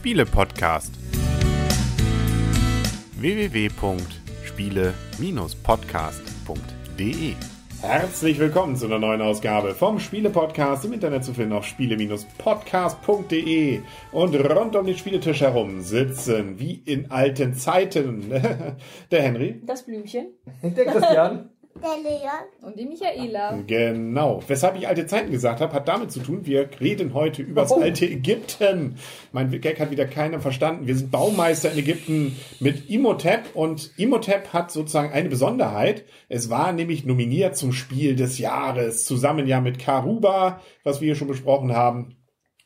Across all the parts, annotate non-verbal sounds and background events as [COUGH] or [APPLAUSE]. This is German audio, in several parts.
Spiele-Podcast. www.spiele-podcast.de Herzlich willkommen zu einer neuen Ausgabe vom Spiele-Podcast im Internet zu finden auf spiele-podcast.de und rund um den Spieletisch herum sitzen, wie in alten Zeiten, [LAUGHS] der Henry, Das Blümchen. Der Christian. [LAUGHS] Der Leon. Und die Michaela. Genau. Weshalb ich alte Zeiten gesagt habe, hat damit zu tun, wir reden heute über das Oh. alte Ägypten. Mein Gag hat wieder keiner verstanden. Wir sind Baumeister in Ägypten mit Imhotep und Imhotep hat sozusagen eine Besonderheit. Es war nämlich nominiert zum Spiel des Jahres, zusammen ja mit Karuba, was wir hier schon besprochen haben.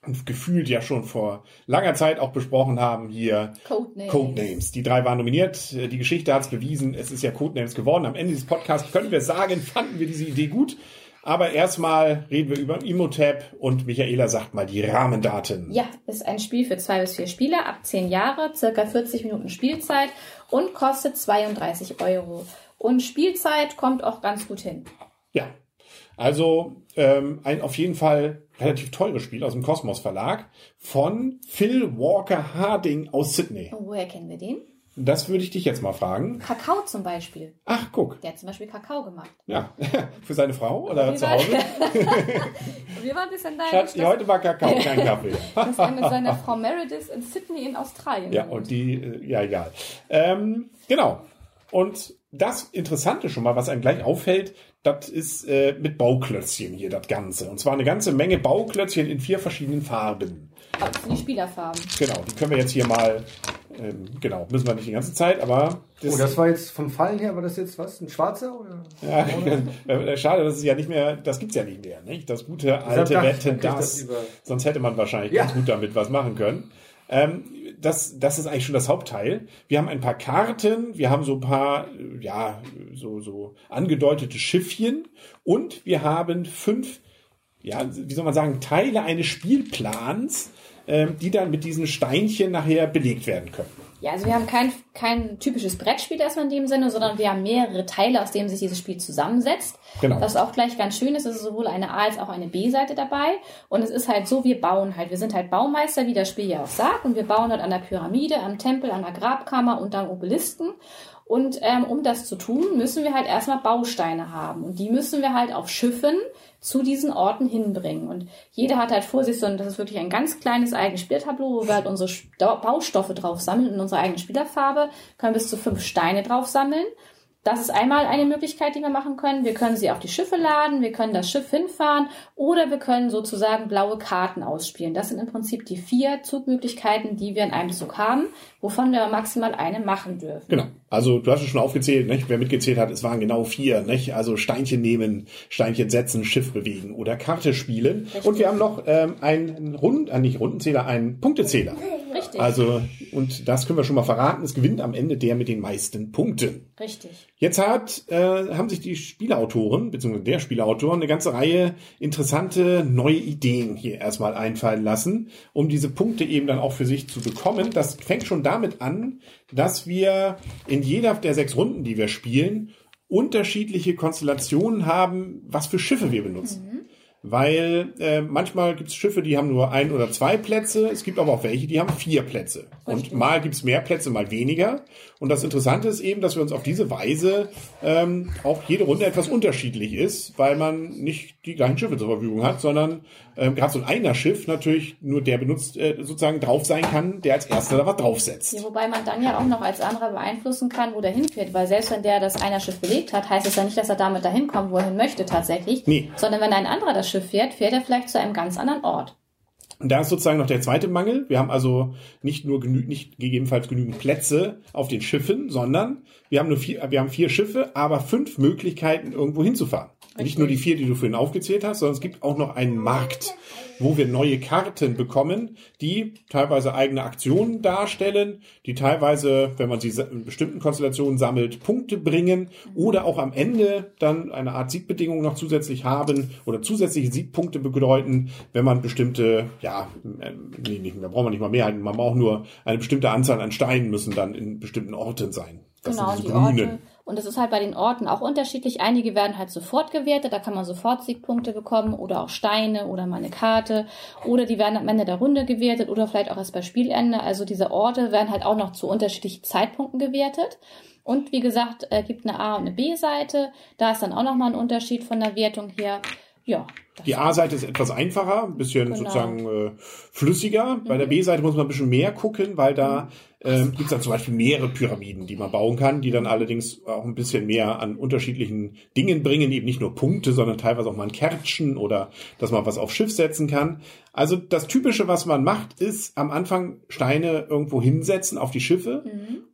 Und gefühlt ja schon vor langer Zeit auch besprochen haben hier. Codenames. Codenames. Die drei waren nominiert. Die Geschichte hat es bewiesen. Es ist ja Codenames geworden. Am Ende dieses Podcasts können wir sagen, fanden wir diese Idee gut. Aber erstmal reden wir über Imhotep und Michaela sagt mal die Rahmendaten. Ja, ist ein Spiel für zwei bis vier Spieler ab 10 Jahre, circa 40 Minuten Spielzeit und kostet 32 Euro. Und Spielzeit kommt auch ganz gut hin. Ja. Also ähm, ein auf jeden Fall relativ teures Spiel aus dem Kosmos Verlag von Phil Walker Harding aus Sydney. Woher kennen wir den? Das würde ich dich jetzt mal fragen. Kakao zum Beispiel. Ach, guck. Der hat zum Beispiel Kakao gemacht. Ja. [LAUGHS] Für seine Frau oder Wir zu Hause? [LAUGHS] Wir waren ein bisschen neidisch, Schatz, dass, heute war Kakao, [LAUGHS] kein Kaffee. dass er mit seiner Frau Meredith in Sydney in Australien Ja, und die, äh, ja, egal. Ähm, genau. Und das Interessante schon mal, was einem gleich auffällt, das ist äh, mit Bauklötzchen hier das Ganze. Und zwar eine ganze Menge Bauklötzchen in vier verschiedenen Farben. Aber das sind die Spielerfarben. Genau, die können wir jetzt hier mal, ähm, genau, müssen wir nicht die ganze Zeit, aber Oh, das war jetzt vom Fallen her, war das jetzt was? Ein schwarzer? Oder? ja, [LAUGHS] äh, schade, das ist ja nicht mehr, das gibt's ja nicht mehr, nicht? Das gute alte Wetten, das. das Sonst hätte man wahrscheinlich Ja. ganz gut damit was machen können. Ähm, das, das ist eigentlich schon das Hauptteil. Wir haben ein paar Karten, wir haben so ein paar, äh, ja, so, so angedeutete Schiffchen und wir haben fünf, ja, wie soll man sagen, Teile eines Spielplans, ähm, die dann mit diesen Steinchen nachher belegt werden können. Ja, also wir haben kein, kein typisches Brettspiel erstmal in dem Sinne, sondern wir haben mehrere Teile, aus denen sich dieses Spiel zusammensetzt. Genau. Was auch gleich ganz schön ist, es ist sowohl eine A- als auch eine B-Seite dabei. Und es ist halt so, wir bauen halt. Wir sind halt Baumeister, wie das Spiel ja auch sagt. Und wir bauen dort an der Pyramide, am Tempel, an der Grabkammer und am Obelisken. Und ähm, um das zu tun, müssen wir halt erstmal Bausteine haben. Und die müssen wir halt auf Schiffen zu diesen Orten hinbringen. Und jeder hat halt vor sich so, ein, das ist wirklich ein ganz kleines eigenes Spieltableau, wo wir halt unsere Baustoffe drauf sammeln in unserer eigenen Spielerfarbe, können bis zu fünf Steine drauf sammeln. Das ist einmal eine Möglichkeit, die wir machen können. Wir können sie auf die Schiffe laden, wir können das Schiff hinfahren oder wir können sozusagen blaue Karten ausspielen. Das sind im Prinzip die vier Zugmöglichkeiten, die wir in einem Zug haben, wovon wir maximal eine machen dürfen. Genau. Also du hast es schon aufgezählt, nicht? wer mitgezählt hat, es waren genau vier. Nicht? Also Steinchen nehmen, Steinchen setzen, Schiff bewegen oder Karte spielen. Und wir haben noch ähm, einen Rund, äh, nicht Rundenzähler, einen Punktezähler. Richtig. Also, und das können wir schon mal verraten, es gewinnt am Ende der mit den meisten Punkten. Richtig. Jetzt hat, äh, haben sich die Spielautoren, beziehungsweise der Spielautor, eine ganze Reihe interessante neue Ideen hier erstmal einfallen lassen, um diese Punkte eben dann auch für sich zu bekommen. Das fängt schon damit an, dass wir in jeder der sechs Runden, die wir spielen, unterschiedliche Konstellationen haben, was für Schiffe wir benutzen. Weil äh, manchmal gibt es Schiffe, die haben nur ein oder zwei Plätze. Es gibt aber auch welche, die haben vier Plätze. Und mal gibt es mehr Plätze, mal weniger. Und das Interessante ist eben, dass wir uns auf diese Weise ähm, auch jede Runde etwas unterschiedlich ist, weil man nicht die gleichen Schiffe zur Verfügung hat, sondern ähm, gerade so ein einer Schiff natürlich nur der benutzt, äh, sozusagen drauf sein kann, der als erster da was draufsetzt. Ja, wobei man dann ja auch noch als anderer beeinflussen kann, wo der hinfährt, weil selbst wenn der das einer Schiff belegt hat, heißt es ja nicht, dass er damit dahin kommt, wo er hin möchte tatsächlich, Nee. sondern wenn ein anderer das Schiff fährt, fährt er vielleicht zu einem ganz anderen Ort. Und da ist sozusagen noch der zweite Mangel. Wir haben also nicht nur genü nicht gegebenenfalls genügend Plätze auf den Schiffen, sondern wir haben nur vier, wir haben vier Schiffe, aber fünf Möglichkeiten, irgendwo hinzufahren. Nicht nur die vier, die du vorhin aufgezählt hast, sondern es gibt auch noch einen Markt, wo wir neue Karten bekommen, die teilweise eigene Aktionen darstellen, die teilweise, wenn man sie in bestimmten Konstellationen sammelt, Punkte bringen oder auch am Ende dann eine Art Siegbedingung noch zusätzlich haben oder zusätzliche Siegpunkte bedeuten, wenn man bestimmte, ja, ähm, nee, nicht, da braucht man nicht mal Mehrheiten, man braucht nur eine bestimmte Anzahl an Steinen müssen dann in bestimmten Orten sein. Das genau, sind diese die grünen. Orte, Und es ist halt bei den Orten auch unterschiedlich. Einige werden halt sofort gewertet, da kann man sofort Siegpunkte bekommen oder auch Steine oder mal eine Karte. Oder die werden am Ende der Runde gewertet oder vielleicht auch erst bei Spielende. Also diese Orte werden halt auch noch zu unterschiedlichen Zeitpunkten gewertet. Und wie gesagt, äh, gibt eine A- und eine B-Seite. Da ist dann auch nochmal ein Unterschied von der Wertung her. Ja. Die A-Seite ist etwas einfacher, ein bisschen Genau. sozusagen äh, flüssiger. Bei der B-Seite muss man ein bisschen mehr gucken, weil da ähm, gibt es dann zum Beispiel mehrere Pyramiden, die man bauen kann, die dann allerdings auch ein bisschen mehr an unterschiedlichen Dingen bringen, eben nicht nur Punkte, sondern teilweise auch mal ein Kärtchen oder dass man was aufs Schiff setzen kann. Also das Typische, was man macht, ist am Anfang Steine irgendwo hinsetzen auf die Schiffe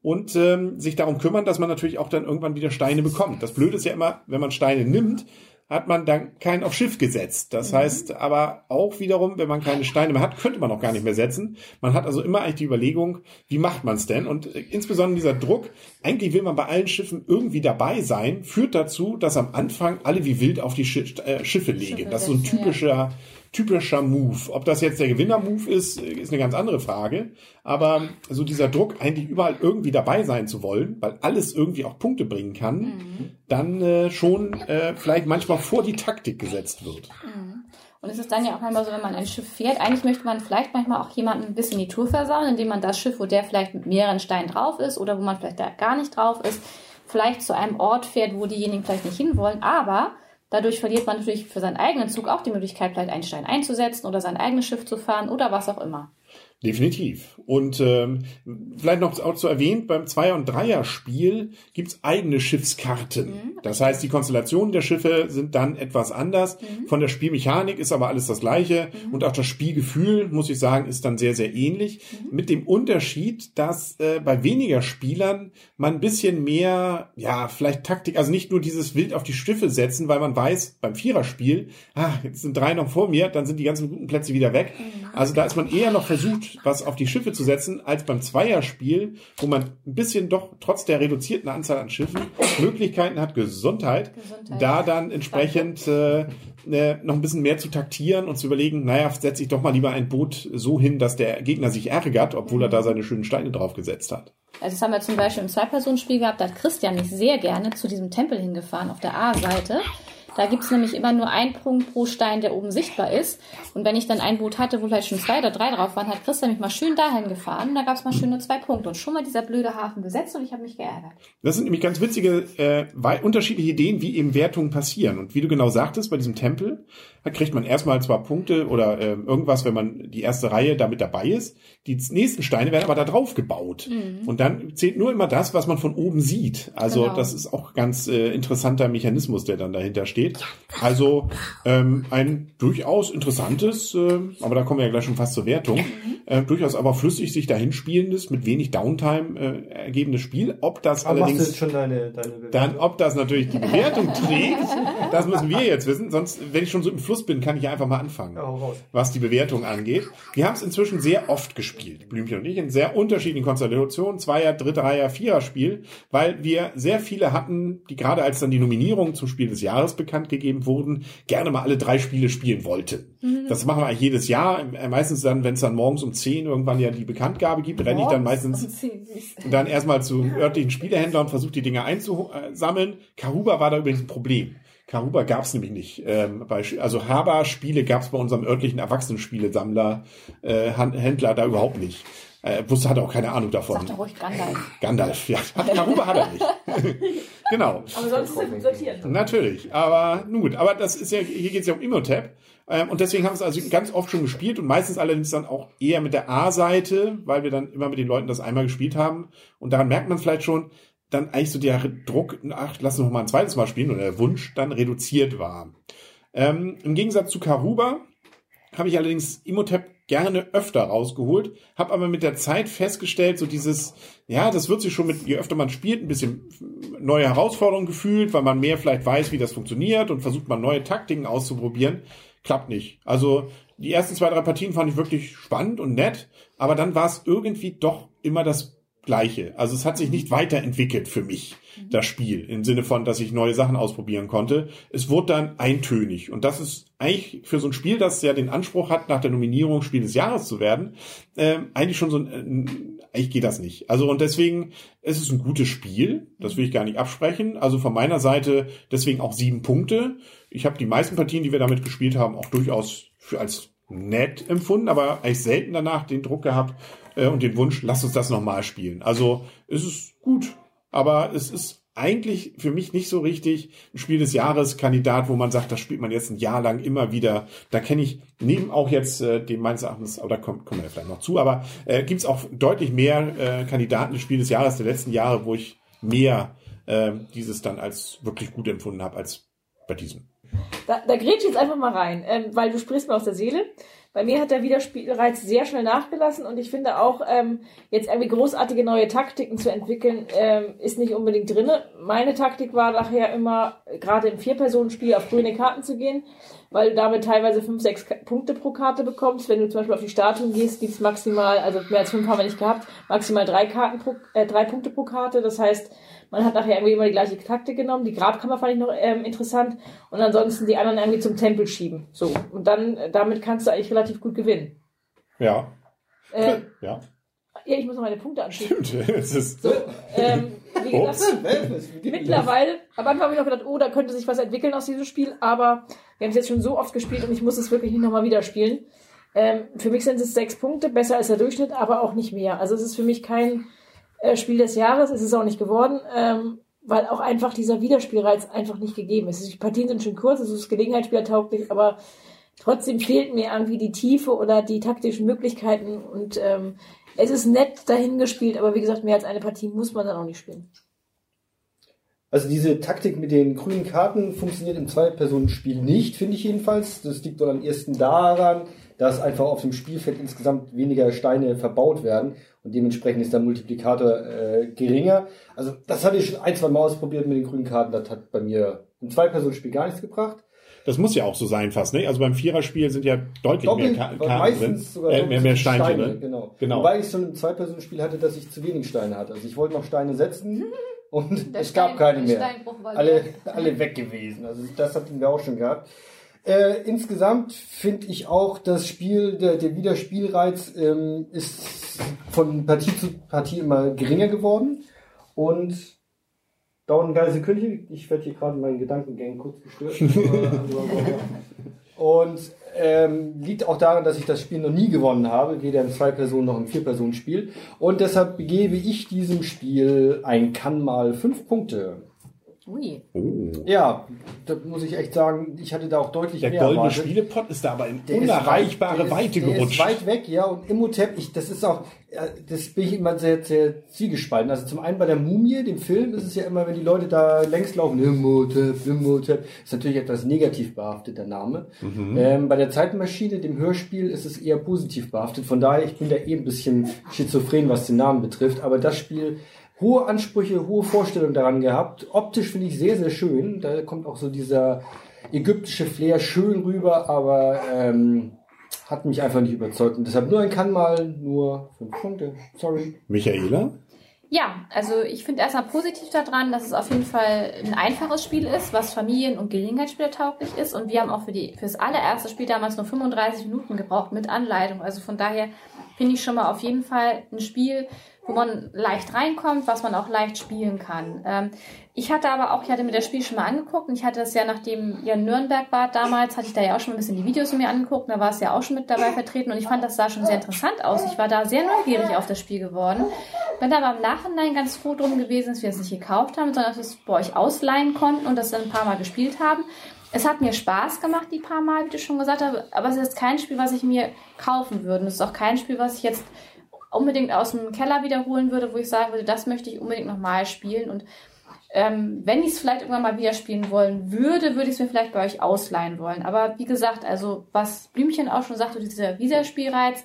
und ähm, sich darum kümmern, dass man natürlich auch dann irgendwann wieder Steine bekommt. Das Blöde ist ja immer, wenn man Steine nimmt, hat man dann keinen auf Schiff gesetzt. Das heißt aber auch wiederum, wenn man keine Steine mehr hat, könnte man auch gar nicht mehr setzen. Man hat also immer eigentlich die Überlegung, wie macht man es denn? Und äh, insbesondere dieser Druck, eigentlich will man bei allen Schiffen irgendwie dabei sein, führt dazu, dass am Anfang alle wie wild auf die Schi äh, Schiffe legen. Schiffe das ist so ein typischer typischer Move. Ob das jetzt der Gewinner-Move ist, ist eine ganz andere Frage. Aber so dieser Druck, eigentlich überall irgendwie dabei sein zu wollen, weil alles irgendwie auch Punkte bringen kann, dann äh, schon äh, vielleicht manchmal vor die Taktik gesetzt wird. Und es ist dann ja auch manchmal so, wenn man ein Schiff fährt, eigentlich möchte man vielleicht manchmal auch jemanden ein bisschen die Tour versauen, indem man das Schiff, wo der vielleicht mit mehreren Steinen drauf ist oder wo man vielleicht da gar nicht drauf ist, vielleicht zu einem Ort fährt, wo diejenigen vielleicht nicht hinwollen, aber dadurch verliert man natürlich für seinen eigenen Zug auch die Möglichkeit, vielleicht einen Stein einzusetzen oder sein eigenes Schiff zu fahren oder was auch immer. Definitiv. Und ähm, vielleicht noch auch zu erwähnen, beim Zweier- und Dreier-Spiel gibt's eigene Schiffskarten. Das heißt, die Konstellationen der Schiffe sind dann etwas anders. Von der Spielmechanik ist aber alles das gleiche. Und auch das Spielgefühl, muss ich sagen, ist dann sehr, sehr ähnlich. Mit dem Unterschied, dass äh, bei weniger Spielern man ein bisschen mehr, ja, vielleicht Taktik, also nicht nur dieses wild auf die Schiffe setzen, weil man weiß, beim Viererspiel, ah, jetzt sind drei noch vor mir, dann sind die ganzen guten Plätze wieder weg. Also da ist man eher noch versucht, was auf die Schiffe zu setzen, als beim Zweierspiel, wo man ein bisschen doch trotz der reduzierten Anzahl an Schiffen Möglichkeiten hat, Gesundheit, Gesundheit. da dann entsprechend äh, äh, noch ein bisschen mehr zu taktieren und zu überlegen, naja, setze ich doch mal lieber ein Boot so hin, dass der Gegner sich ärgert, obwohl er da seine schönen Steine draufgesetzt hat. Also das haben wir zum Beispiel im Zwei-Personen-Spiel gehabt, da hat Christian mich sehr gerne zu diesem Tempel hingefahren auf der A-Seite. Da gibt's nämlich immer nur einen Punkt pro Stein, der oben sichtbar ist. Und wenn ich dann ein Boot hatte, wo vielleicht schon zwei oder drei drauf waren, hat Christian mich mal schön dahin gefahren. Und da gab's mal schön nur zwei Punkte. Und schon mal dieser blöde Hafen besetzt und ich habe mich geärgert. Das sind nämlich ganz witzige, äh, unterschiedliche Ideen, wie eben Wertungen passieren. Und wie du genau sagtest, bei diesem Tempel, da kriegt man erstmal zwar Punkte oder äh, irgendwas, wenn man die erste Reihe damit dabei ist. Die nächsten Steine werden aber da drauf gebaut. Und dann zählt nur immer das, was man von oben sieht. Also Genau. das ist auch ganz äh, interessanter Mechanismus, der dann dahinter steht. Also ähm, ein durchaus interessantes, äh, aber da kommen wir ja gleich schon fast zur Wertung, äh, durchaus aber flüssig sich dahin spielendes, mit wenig Downtime äh, ergebendes Spiel. Ob das Aber machst du allerdings jetzt schon deine, deine Bewertung? dann, ob das natürlich die Bewertung [LAUGHS] trägt, das müssen wir jetzt wissen. Sonst, wenn ich schon so im Fluss bin, kann ich ja einfach mal anfangen, Ja, was die Bewertung angeht. Wir haben es inzwischen sehr oft gespielt, Blümchen und ich, in sehr unterschiedlichen Konstellationen, Zweier, Dritter, Reiher, Vierer Spiel, weil wir sehr viele hatten, die gerade als dann die Nominierungen zum Spiel des Jahres bekannt gegeben wurden, gerne mal alle drei Spiele spielen wollten. Das machen wir eigentlich jedes Jahr. Äh, Meistens dann, wenn es dann morgens um 10 irgendwann ja die Bekanntgabe gibt, renne ich dann meistens dann erstmal zum örtlichen Spielehändler und versucht die Dinge einzusammeln. Karuba war da übrigens ein Problem. Karuba gab es nämlich nicht. Ähm, bei, also Haber-Spiele gab es bei unserem örtlichen Erwachsenenspielesammler, äh, Händler da überhaupt nicht. Äh, wusste, hatte auch keine Ahnung davon. Sag doch ruhig Gandalf. Gandalf, ja. Hat, Karuba hat er nicht. [LAUGHS] genau. Aber sonst ist er gut sortiert. Natürlich, aber nun gut, aber das ist ja, hier geht es ja um Imhotep. Ähm, und deswegen haben wir es also ganz oft schon gespielt und meistens allerdings dann auch eher mit der A-Seite, weil wir dann immer mit den Leuten das einmal gespielt haben. Und daran merkt man vielleicht schon, dann eigentlich so der Druck, ach, lass uns noch mal ein zweites Mal spielen oder der Wunsch dann reduziert war. Ähm, Im Gegensatz zu Karuba habe ich allerdings Imhotep gerne öfter rausgeholt, habe aber mit der Zeit festgestellt, so dieses, ja, das wird sich schon mit, je öfter man spielt, ein bisschen neue Herausforderungen gefühlt, weil man mehr vielleicht weiß, wie das funktioniert und versucht man neue Taktiken auszuprobieren. Klappt nicht. Also die ersten zwei, drei Partien fand ich wirklich spannend und nett, aber dann war es irgendwie doch immer das Gleiche. Also es hat sich nicht weiterentwickelt für mich, das Spiel, im Sinne von, dass ich neue Sachen ausprobieren konnte. Es wurde dann eintönig. Und das ist eigentlich für so ein Spiel, das ja den Anspruch hat, nach der Nominierung Spiel des Jahres zu werden, äh, eigentlich schon so ein, äh, eigentlich geht das nicht. Also und deswegen, es ist ein gutes Spiel, das will ich gar nicht absprechen. Also von meiner Seite deswegen auch sieben Punkte. Ich habe die meisten Partien, die wir damit gespielt haben, auch durchaus für als nett empfunden, aber eigentlich selten danach den Druck gehabt äh, und den Wunsch, lass uns das nochmal spielen. Also es ist gut, aber es ist eigentlich für mich nicht so richtig ein Spiel des Jahres Kandidat, wo man sagt, das spielt man jetzt ein Jahr lang immer wieder. Da kenne ich neben auch jetzt äh, dem meines Erachtens, aber da kommen wir vielleicht noch zu, aber äh, gibt es auch deutlich mehr äh, Kandidaten des Spiel des Jahres der letzten Jahre, wo ich mehr äh, dieses dann als wirklich gut empfunden habe als bei diesem. Da, da grätsch ich jetzt einfach mal rein, ähm, weil du sprichst mir aus der Seele. Bei mir hat der Wiederspielreiz sehr schnell nachgelassen und ich finde auch, ähm, jetzt irgendwie großartige neue Taktiken zu entwickeln, ähm, ist nicht unbedingt drinne. Meine Taktik war nachher immer, gerade im Vier-Personen-Spiel auf grüne Karten zu gehen, weil du damit teilweise fünf, sechs Punkte pro Karte bekommst. Wenn du zum Beispiel auf die Statuen gehst, gibt's maximal, also mehr als fünf haben wir nicht gehabt, maximal drei Karten pro, äh, drei Punkte pro Karte. Das heißt, man hat nachher irgendwie immer die gleiche Taktik genommen. Die Grabkammer fand ich noch ähm, interessant. Und ansonsten die anderen irgendwie zum Tempel schieben. So. Und dann, äh, damit kannst du eigentlich relativ gut gewinnen. Ja. Äh, Ja. ja, ich muss noch meine Punkte anschieben. Stimmt. [LAUGHS] Es ist, So, ähm, wie gesagt, mittlerweile, am Anfang habe ich noch gedacht, oh, da könnte sich was entwickeln aus diesem Spiel, aber wir haben es jetzt schon so oft gespielt und ich muss es wirklich nicht nochmal wieder spielen. Ähm, für mich sind es sechs Punkte, besser als der Durchschnitt, aber auch nicht mehr. Also es ist für mich kein äh, Spiel des Jahres, es ist auch nicht geworden, ähm, weil auch einfach dieser Wiederspielreiz einfach nicht gegeben ist. Die Partien sind schon kurz, es ist Gelegenheitsspielertauglich, aber trotzdem fehlt mir irgendwie die Tiefe oder die taktischen Möglichkeiten und ähm, es ist nett dahingespielt, aber wie gesagt, mehr als eine Partie muss man dann auch nicht spielen. Also diese Taktik mit den grünen Karten funktioniert im Zwei-Personen-Spiel nicht, finde ich jedenfalls. Das liegt wohl am ersten daran, dass einfach auf dem Spielfeld insgesamt weniger Steine verbaut werden und dementsprechend ist der Multiplikator äh, geringer. Also das hatte ich schon ein, zwei Mal ausprobiert mit den grünen Karten. Das hat bei mir im Zwei-Personen-Spiel gar nichts gebracht. das muss ja auch so sein fast, ne? Also beim Viererspiel sind ja deutlich Doppelt, mehr Karten drin. meistens sogar Äh, mehr, mehr Steinchen Steine, drin. Genau. Genau. Wobei ich schon im Zwei-Personen-Spiel hatte, dass ich zu wenig Steine hatte. Also ich wollte noch Steine setzen [LAUGHS] und Der es gab keine mehr. Alle, [LAUGHS] alle weg gewesen. Also das hatten wir auch schon gehabt. Äh, insgesamt finde ich auch, das Spiel, der, der Wiederspielreiz ähm, ist von Partie zu Partie immer geringer geworden. Und ein ganze Sekündchen. Ich werde hier gerade in meinen Gedankengängen kurz gestört. [LAUGHS] Und ähm, liegt auch daran, dass ich das Spiel noch nie gewonnen habe, weder im Zwei-Personen- noch im Vier-Personen-Spiel. Und deshalb gebe ich diesem Spiel ein Kann mal fünf Punkte. Ui. Oh. Ja, da muss ich echt sagen, ich hatte da auch deutlich Der mehr goldene erwartet. Spielepot ist da aber in Der unerreichbare weit- der Weite ist, der gerutscht. Ist weit weg, ja. Und Imhotep, ich, das ist auch, äh, das bin ich immer sehr, sehr zwiegespalten. Also zum einen bei der Mumie, dem Film, ist es ja immer, wenn die Leute da längs laufen, Imhotep, Imhotep, ist natürlich etwas negativ behaftet, der Name. Ähm, bei der Zeitmaschine, dem Hörspiel, ist es eher positiv behaftet. Von daher, ich bin da eh ein bisschen schizophren, was den Namen betrifft. Aber das Spiel, hohe Ansprüche, hohe Vorstellungen daran gehabt. Optisch finde ich sehr, sehr schön. Da kommt auch so dieser ägyptische Flair schön rüber, aber ähm, hat mich einfach nicht überzeugt. Und deshalb nur ein kann mal, nur fünf Punkte. Sorry. Michaela? Ja, also ich finde erstmal positiv daran, dass es auf jeden Fall ein einfaches Spiel ist, was Familien- und Gelegenheitsspieler tauglich ist. Und wir haben auch für, die, für das allererste Spiel damals nur 35 Minuten gebraucht mit Anleitung. Also von daher finde ich schon mal auf jeden Fall ein Spiel, wo man leicht reinkommt, was man auch leicht spielen kann. Ähm, ich hatte aber auch, ich hatte mir das Spiel schon mal angeguckt und ich hatte es ja, nachdem in Nürnberg wart damals, hatte ich da ja auch schon ein bisschen die Videos mir angeguckt, da war es ja auch schon mit dabei vertreten und ich fand, das sah schon sehr interessant aus. Ich war da sehr neugierig auf das Spiel geworden. Bin aber im Nachhinein ganz froh drum gewesen, dass wir es nicht gekauft haben, sondern dass wir es bei euch ausleihen konnten und das dann ein paar Mal gespielt haben. Es hat mir Spaß gemacht, die paar Mal, wie du schon gesagt hast, aber es ist kein Spiel, was ich mir kaufen würde. Und es ist auch kein Spiel, was ich jetzt unbedingt aus dem Keller wiederholen würde, wo ich sagen würde, das möchte ich unbedingt nochmal spielen. Und ähm, wenn ich es vielleicht irgendwann mal wieder spielen wollen würde, würde ich es mir vielleicht bei euch ausleihen wollen. Aber wie gesagt, also was Blümchen auch schon sagte, dieser Wiederspielreiz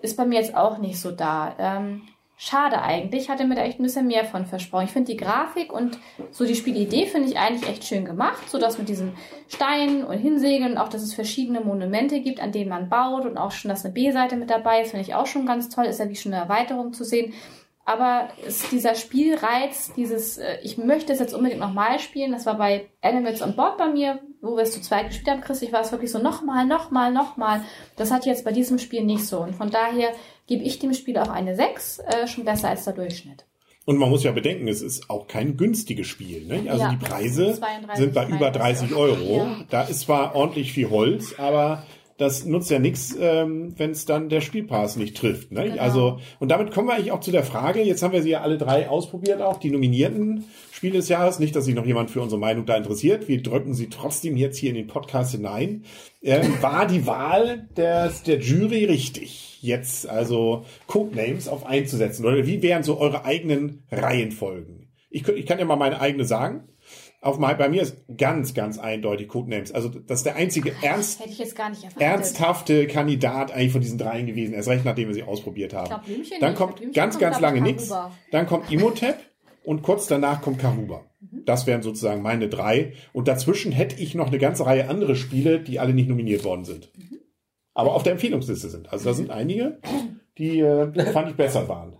ist bei mir jetzt auch nicht so da. Ähm, schade eigentlich, ich hatte mir da echt ein bisschen mehr von versprochen. Ich finde die Grafik und so die Spielidee finde ich eigentlich echt schön gemacht, so dass mit diesen Steinen und Hinsegeln und auch, dass es verschiedene Monumente gibt, an denen man baut und auch schon, dass eine B-Seite mit dabei ist, finde ich auch schon ganz toll. Ist ja wie schon eine Erweiterung zu sehen. Aber ist dieser Spielreiz, dieses, äh, ich möchte es jetzt unbedingt nochmal spielen, das war bei Animals on Board bei mir, wo wir es zu zweit gespielt haben, Chris, ich war es wirklich so nochmal, nochmal, nochmal. Das hat jetzt bei diesem Spiel nicht so. Und von daher gebe ich dem Spiel auch eine 6, äh, schon besser als der Durchschnitt. Und man muss ja bedenken, es ist auch kein günstiges Spiel. Ne? Also Ja. die Preise 32, sind bei über 30 Euro. Ja. Da ist zwar ordentlich viel Holz, aber das nutzt ja nichts, ähm, wenn es dann der Spielpass nicht trifft. Ne? Genau. Also und damit kommen wir eigentlich auch zu der Frage. Jetzt haben wir sie ja alle drei ausprobiert, auch die nominierten Spiele des Jahres. Nicht, dass sich noch jemand für unsere Meinung da interessiert. Wir drücken sie trotzdem jetzt hier in den Podcast hinein. Ähm, war die Wahl des, der Jury richtig? Jetzt also Codenames auf einzusetzen oder wie wären so eure eigenen Reihenfolgen? Ich, ich kann ja mal meine eigene sagen. Auf mein, bei mir ist ganz, ganz eindeutig Codenames. Also das ist der einzige ernst, ernsthafte Kandidat eigentlich von diesen dreien gewesen. Erst recht, nachdem wir sie ausprobiert haben. Glaub, Blümchen Dann nicht. kommt Blümchen ganz, kommt, ganz lange nichts. Dann kommt Imhotep und kurz danach kommt Karuba. Mhm. Das wären sozusagen meine drei. Und dazwischen hätte ich noch eine ganze Reihe andere Spiele, die alle nicht nominiert worden sind. Mhm. Aber auf der Empfehlungsliste sind. Also da sind einige, die äh, fand ich besser waren.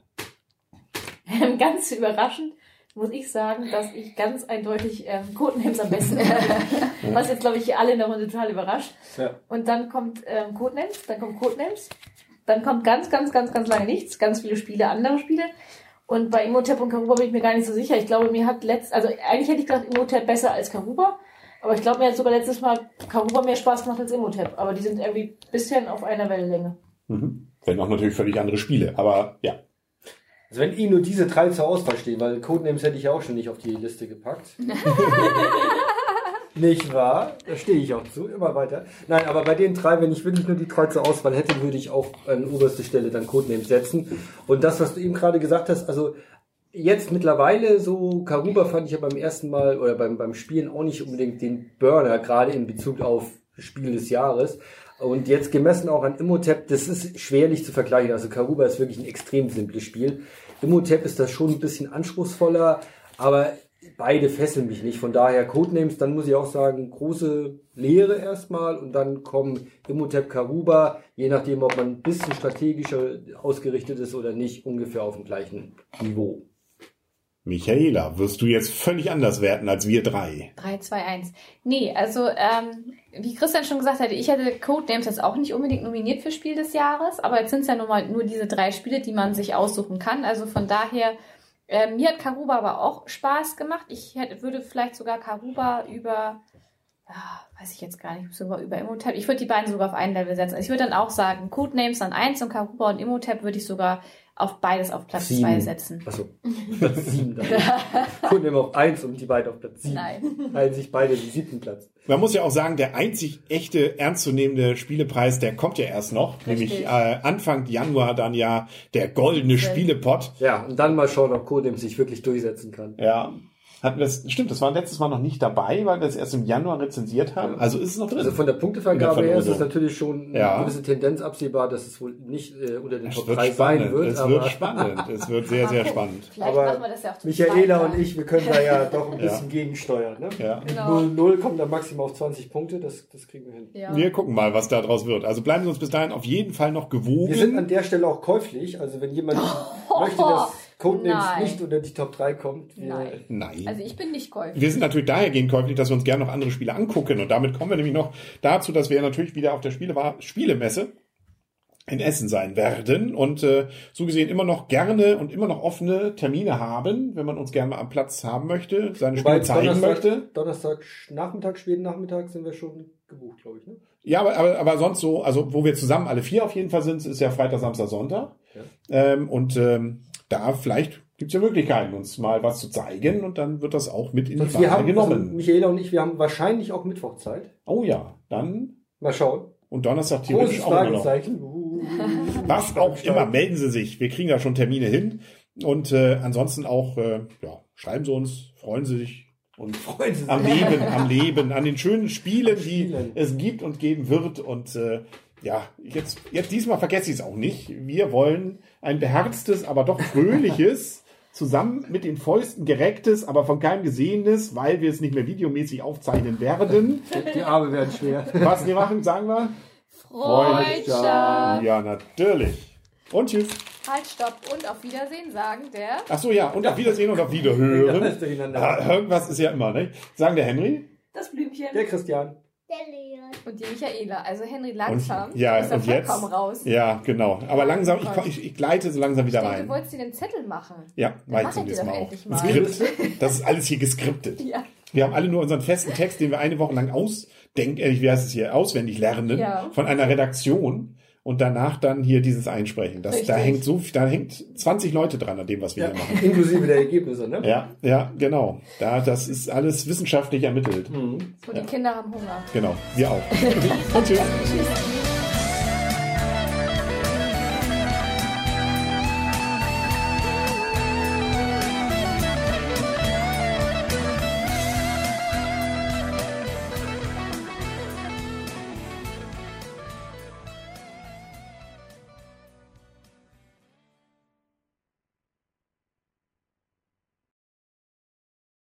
[LAUGHS] Ganz überraschend muss ich sagen, dass ich ganz eindeutig ähm, Codenames am besten finde. [LAUGHS] Was jetzt, glaube ich, alle in der Runde total überrascht. Ja. Und dann kommt ähm, Codenames, dann kommt Codenames, dann kommt ganz, ganz, ganz, ganz lange nichts, ganz viele Spiele, andere Spiele. Und bei Imhotep und Karuba bin ich mir gar nicht so sicher. Ich glaube, mir hat letzt, also eigentlich hätte ich gedacht, Imhotep besser als Karuba. Aber ich glaube, mir hat sogar letztes Mal Karuba mehr Spaß gemacht als Imhotep. Aber die sind irgendwie bisschen auf einer Wellenlänge. Mhm. Wenn auch natürlich völlig andere Spiele. Aber ja. Also wenn Ihnen nur diese drei zur Auswahl stehen, weil Codenames hätte ich ja auch schon nicht auf die Liste gepackt. [LAUGHS] nicht wahr? Da stehe ich auch zu, immer weiter. Nein, aber bei den drei, wenn ich wirklich nur die drei zur Auswahl hätte, würde ich auch an oberste Stelle dann Codenames setzen. Und das, was du eben gerade gesagt hast, also jetzt mittlerweile so, Karuba fand ich ja beim ersten Mal oder beim, beim Spielen auch nicht unbedingt den Burner, gerade in Bezug auf Spiel des Jahres. Und jetzt gemessen auch an Imhotep, das ist schwerlich zu vergleichen. Also Karuba ist wirklich ein extrem simples Spiel. Imhotep ist das schon ein bisschen anspruchsvoller, aber beide fesseln mich nicht. Von daher Codenames, dann muss ich auch sagen, große Lehre erstmal und dann kommen Imhotep, Karuba, je nachdem, ob man ein bisschen strategischer ausgerichtet ist oder nicht, ungefähr auf dem gleichen Niveau. Michaela, wirst du jetzt völlig anders werten als wir drei? 3, 2, 1. Nee, also ähm, wie Christian schon gesagt hatte, ich hätte Codenames jetzt auch nicht unbedingt nominiert für Spiel des Jahres, aber jetzt sind es ja nun mal nur diese drei Spiele, die man sich aussuchen kann. Also von daher, ähm, mir hat Karuba aber auch Spaß gemacht. Ich hätte, würde vielleicht sogar Karuba über, ah, weiß ich jetzt gar nicht, sogar über Imhotep. Ich würde die beiden sogar auf ein Level setzen. Also ich würde dann auch sagen, Codenames dann 1 und Karuba und Imhotep würde ich sogar auf beides auf Platz Sieben. 2 setzen. Achso, Platz 7 dann. [LAUGHS] Codename auf 1 und die beiden auf Platz 7. Nein. Teilen sich beide den siebten Platz. Man muss ja auch sagen, der einzig echte ernstzunehmende Spielepreis, der kommt ja erst noch, nämlich äh, Anfang Januar dann ja der goldene Spielepot. Ja, und dann mal schauen, ob Codenames sich wirklich durchsetzen kann. Ja. Hatten wir das, stimmt, das war letztes Mal noch nicht dabei, weil wir es erst im Januar rezensiert haben. Also ist es noch drin. Also von der Punktevergabe der her ist es natürlich schon Ja. eine gewisse Tendenz absehbar, dass es wohl nicht äh, unter den es Top wird 3 sein wird. es aber wird spannend. [LAUGHS] Es wird sehr, sehr spannend. Vielleicht Aber machen wir das ja auch Michaela zweit und ich, wir können da ja doch ein Ja. bisschen gegensteuern. Ne? Ja. Genau. 0-0 kommt dann maximal auf 20 Punkte, das, das kriegen wir hin. Ja. Wir gucken mal, was da draus wird. Also bleiben Sie uns bis dahin auf jeden Fall noch gewogen. Wir sind an der Stelle auch käuflich, also wenn jemand [LAUGHS] möchte, dass Codenames Nein. nicht unter die Top 3 kommt, wir, Nein. Nein. Also ich bin nicht käuflich. wir sind natürlich dahergehend käuflich, dass wir uns gerne noch andere Spiele angucken. Und damit kommen wir nämlich noch dazu, dass wir natürlich wieder auf der Spiele Spielemesse in Essen sein werden und äh, so gesehen immer noch gerne und immer noch offene Termine haben, wenn man uns gerne mal am Platz haben möchte, seine Wobei Spiele zeigen möchte. Donnerstag, Donnerstag, Nachmittag, späten Nachmittag sind wir schon gebucht, glaube ich. Ne? Ja, aber, aber, aber sonst so, also wo wir zusammen alle vier auf jeden Fall sind, ist ja Freitag, Samstag, Sonntag. Ja. Ähm, und ähm, da vielleicht gibt's ja Möglichkeiten, uns mal was zu zeigen und dann wird das auch mit in die Wahl haben, also genommen. Michaela und ich, wir haben wahrscheinlich auch Mittwochzeit. Oh ja, dann Mal schauen. und Donnerstag theoretisch auch immer noch. [LAUGHS] Was auch immer, melden Sie sich. Wir kriegen da schon Termine hin. Und äh, ansonsten auch, äh, ja, schreiben Sie uns, freuen Sie sich und Freuen Sie sich. am Leben, am Leben, an den schönen Spielen, die Spielen. es gibt und geben wird. Und äh, ja, jetzt, jetzt diesmal vergesse ich es auch nicht. Wir wollen ein beherztes, aber doch fröhliches, [LAUGHS] zusammen mit den Fäusten gerecktes, aber von keinem gesehenes, weil wir es nicht mehr videomäßig aufzeichnen werden. Die Arme werden schwer. Was wir machen, sagen wir? Freundschaft. Ja, natürlich. Und tschüss. Halt, stopp und auf Wiedersehen sagen der. Ach so, ja. Und auf Wiedersehen und auf Wiederhören. Ah, irgendwas ist ja immer, ne? Sagen der Henry? Das Blümchen. Der Christian. Der Leon. Und die Michaela. Also Henry Und, langsam. ja, ist und jetzt? raus. Ja, genau. Aber langsam, ich, ich, ich gleite so langsam wieder Ich denke, rein. du wolltest dir den Zettel machen. Ja, mach ich nächsten dir Mal Ein mal. Skript. Das ist alles hier geskriptet. Ja. Wir haben alle nur unseren festen Text, den wir eine Woche lang ausdenken, äh, wie heißt es hier, auswendig lernen, Ja. von einer Redaktion und danach dann hier dieses einsprechen. Das, da hängt so, da hängt 20 Leute dran an dem, was wir Ja, hier machen. [LAUGHS] inklusive der Ergebnisse, ne? Ja, ja, genau. Da, das ist alles wissenschaftlich ermittelt. So, die Kinder haben Hunger. Genau. Wir auch. [LAUGHS] und tschüss. Tschüss.